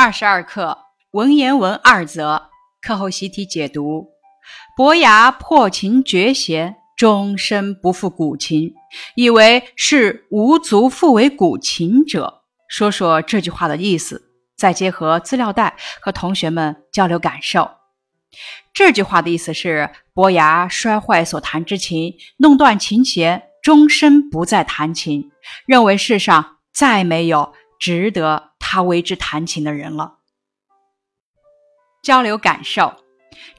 二十二课文言文二则课后习题解读：伯牙破琴绝弦，终身不复古琴，以为是无足复为古琴者。说说这句话的意思，再结合资料袋和同学们交流感受。这句话的意思是：伯牙摔坏所弹之琴，弄断琴弦，终身不再弹琴，认为世上再没有值得。他为之弹琴的人了。交流感受，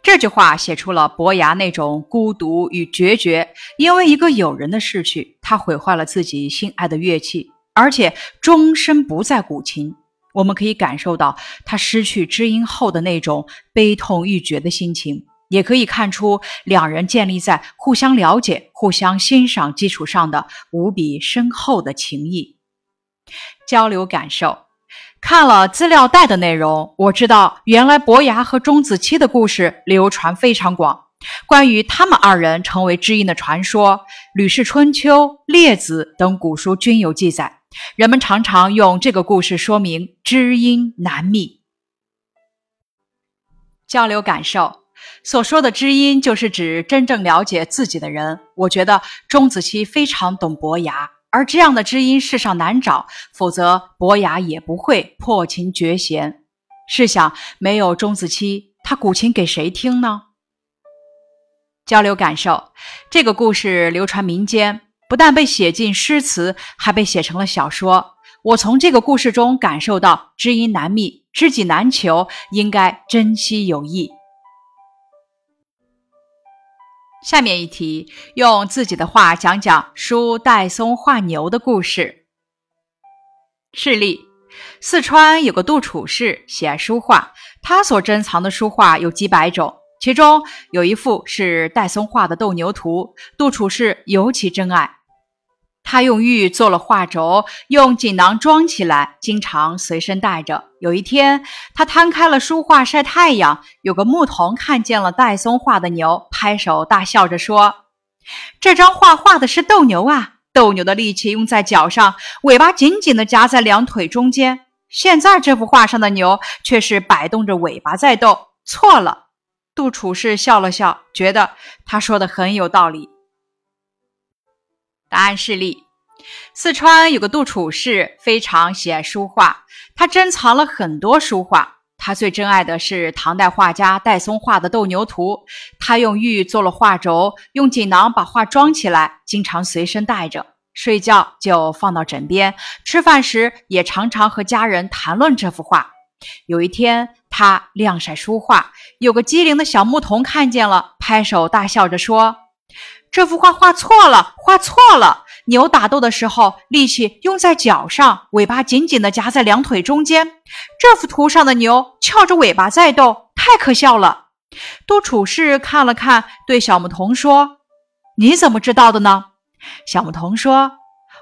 这句话写出了伯牙那种孤独与决绝。因为一个友人的逝去，他毁坏了自己心爱的乐器，而且终身不再古琴。我们可以感受到他失去知音后的那种悲痛欲绝的心情，也可以看出两人建立在互相了解、互相欣赏基础上的无比深厚的情谊。交流感受。看了资料袋的内容，我知道原来伯牙和钟子期的故事流传非常广。关于他们二人成为知音的传说，《吕氏春秋》《列子》等古书均有记载。人们常常用这个故事说明知音难觅。交流感受，所说的知音就是指真正了解自己的人。我觉得钟子期非常懂伯牙。而这样的知音世上难找，否则伯牙也不会破琴绝弦。试想，没有钟子期，他古琴给谁听呢？交流感受，这个故事流传民间，不但被写进诗词，还被写成了小说。我从这个故事中感受到，知音难觅，知己难求，应该珍惜友谊。下面一题，用自己的话讲讲书戴嵩画牛的故事。示例：四川有个杜处士，喜爱书画，他所珍藏的书画有几百种，其中有一幅是戴嵩画的斗牛图，杜处士尤其珍爱。他用玉做了画轴，用锦囊装起来，经常随身带着。有一天，他摊开了书画晒太阳，有个牧童看见了戴嵩画的牛，拍手大笑着说：“这张画画的是斗牛啊！斗牛的力气用在脚上，尾巴紧紧地夹在两腿中间。现在这幅画上的牛却是摆动着尾巴在斗，错了。”杜处士笑了笑，觉得他说的很有道理。答案示例：四川有个杜处士，非常喜爱书画，他珍藏了很多书画。他最珍爱的是唐代画家戴嵩画的《斗牛图》，他用玉做了画轴，用锦囊把画装起来，经常随身带着。睡觉就放到枕边，吃饭时也常常和家人谈论这幅画。有一天，他晾晒书画，有个机灵的小牧童看见了，拍手大笑着说。这幅画画错了，画错了。牛打斗的时候，力气用在脚上，尾巴紧紧地夹在两腿中间。这幅图上的牛翘着尾巴在斗，太可笑了。杜处士看了看，对小牧童说：“你怎么知道的呢？”小牧童说：“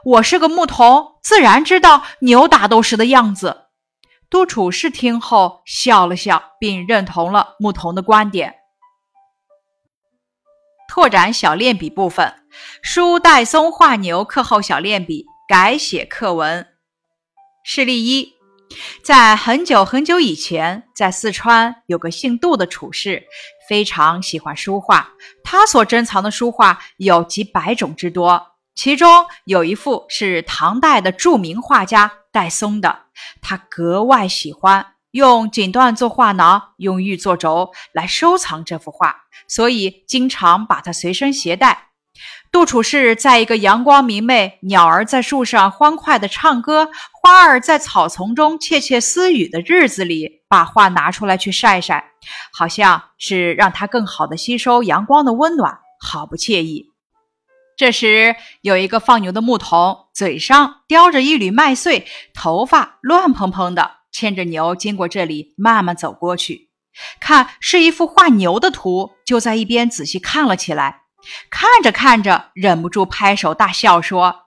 我是个牧童，自然知道牛打斗时的样子。”杜处士听后笑了笑，并认同了牧童的观点。拓展小练笔部分，书戴嵩画牛课后小练笔改写课文。示例一：在很久很久以前，在四川有个姓杜的处士，非常喜欢书画。他所珍藏的书画有几百种之多，其中有一幅是唐代的著名画家戴嵩的，他格外喜欢。用锦缎做画囊，用玉做轴来收藏这幅画，所以经常把它随身携带。杜处士在一个阳光明媚、鸟儿在树上欢快地唱歌、花儿在草丛中窃窃私语的日子里，把画拿出来去晒晒，好像是让它更好地吸收阳光的温暖，好不惬意。这时，有一个放牛的牧童，嘴上叼着一缕麦穗，头发乱蓬蓬的。牵着牛经过这里，慢慢走过去，看是一幅画牛的图，就在一边仔细看了起来。看着看着，忍不住拍手大笑，说：“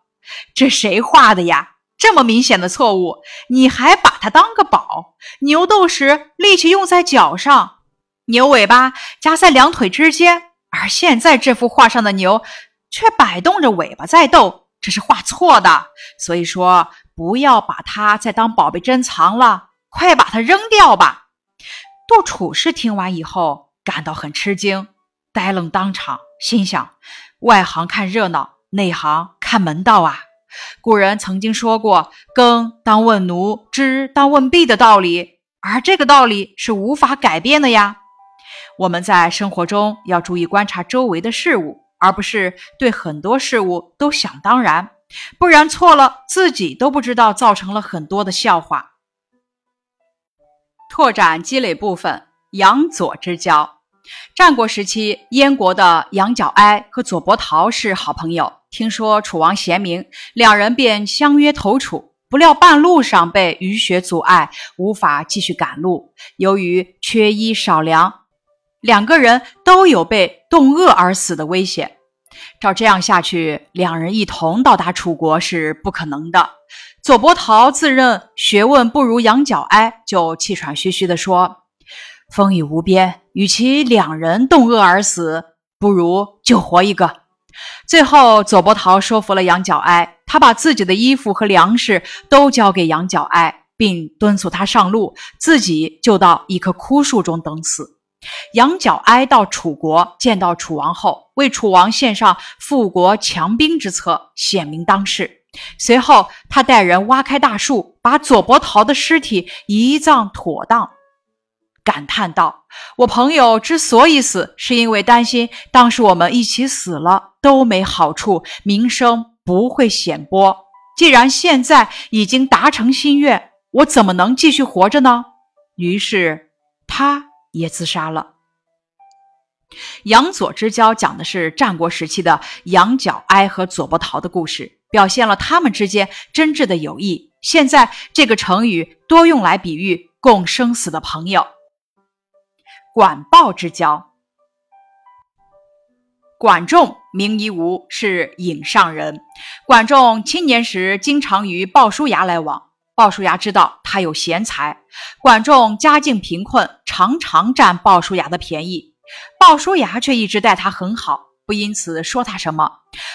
这谁画的呀？这么明显的错误，你还把它当个宝？牛斗时力气用在脚上，牛尾巴夹在两腿之间，而现在这幅画上的牛却摆动着尾巴在斗，这是画错的。所以说。”不要把它再当宝贝珍藏了。快把它扔掉吧！”杜楚氏听完以后，感到很吃惊，呆愣当场，心想：“外行看热闹，内行看门道啊！古人曾经说过‘耕当问奴，织当问婢’的道理，而这个道理是无法改变的呀。我们在生活中要注意观察周围的事物，而不是对很多事物都想当然，不然错了，自己都不知道，造成了很多的笑话。”拓展积累部分：杨左之交。战国时期，燕国的杨角哀和左伯桃是好朋友。听说楚王贤明，两人便相约投楚。不料半路上被雨雪阻碍，无法继续赶路。由于缺衣少粮，两个人都有被冻饿而死的危险。照这样下去，两人一同到达楚国是不可能的。左伯桃自认学问不如杨角哀，就气喘吁吁地说：“风雨无边，与其两人冻饿而死，不如救活一个。”最后，左伯桃说服了杨角哀，他把自己的衣服和粮食都交给杨角哀，并敦促他上路，自己就到一棵枯树中等死。杨角哀到楚国见到楚王后，为楚王献上富国强兵之策，显明当世。随后，他带人挖开大树，把左伯桃的尸体移葬妥当，感叹道：“我朋友之所以死，是因为担心当时我们一起死了都没好处，名声不会显播。既然现在已经达成心愿，我怎么能继续活着呢？”于是，他也自杀了。杨左之交讲的是战国时期的杨角哀和左伯桃的故事。表现了他们之间真挚的友谊。现在这个成语多用来比喻共生死的朋友。管鲍之交。管仲名夷吾，是颍上人。管仲青年时经常与鲍叔牙来往。鲍叔牙知道他有贤才，管仲家境贫困，常常占鲍叔牙的便宜。鲍叔牙却一直待他很好。不因此说他什么。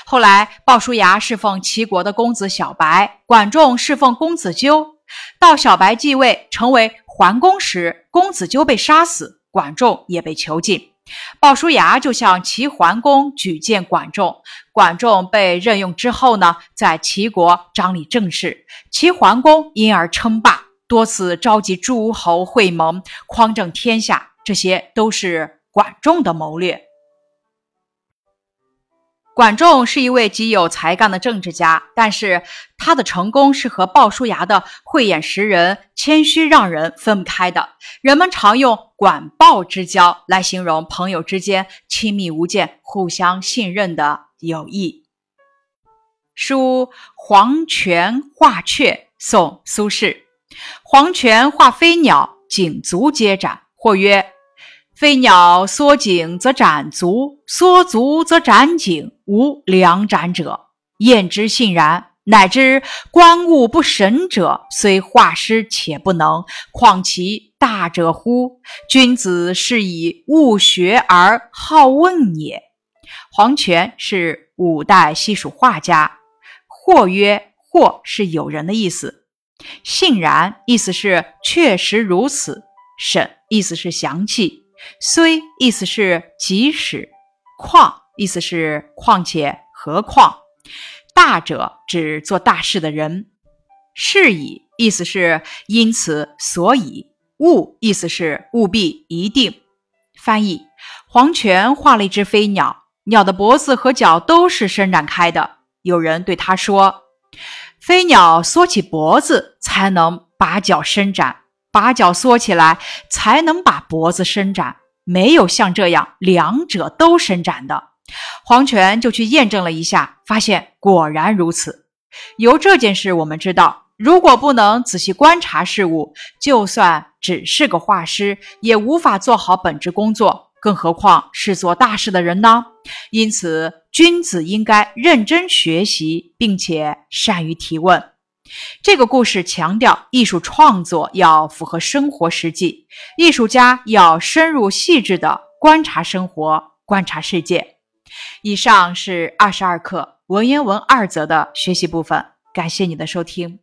后来，鲍叔牙侍奉齐国的公子小白，管仲侍奉公子纠。到小白继位成为桓公时，公子纠被杀死，管仲也被囚禁。鲍叔牙就向齐桓公举荐管仲。管仲被任用之后呢，在齐国掌理政事。齐桓公因而称霸，多次召集诸侯会盟，匡正天下。这些都是管仲的谋略。管仲是一位极有才干的政治家，但是他的成功是和鲍叔牙的慧眼识人、谦虚让人分不开的。人们常用“管鲍之交”来形容朋友之间亲密无间、互相信任的友谊。书黄泉画雀，宋苏轼。黄泉画飞鸟，颈足皆展，或曰。飞鸟缩颈则展足，缩足则展颈，无两展者。验之信然。乃知观物不审者，虽画师且不能，况其大者乎？君子是以物学而好问也。黄泉是五代西蜀画家。或曰：“或是有人的意思。信然意思是确实如此。审意思是详细。虽意思是即使，况意思是况且何况，大者指做大事的人，是以意思是因此所以，务意思是务必一定。翻译：黄泉画了一只飞鸟，鸟的脖子和脚都是伸展开的。有人对他说：“飞鸟缩起脖子才能把脚伸展。”把脚缩起来，才能把脖子伸展。没有像这样两者都伸展的。黄泉就去验证了一下，发现果然如此。由这件事，我们知道，如果不能仔细观察事物，就算只是个画师，也无法做好本职工作，更何况是做大事的人呢？因此，君子应该认真学习，并且善于提问。这个故事强调，艺术创作要符合生活实际，艺术家要深入细致的观察生活、观察世界。以上是二十二课文言文二则的学习部分，感谢你的收听。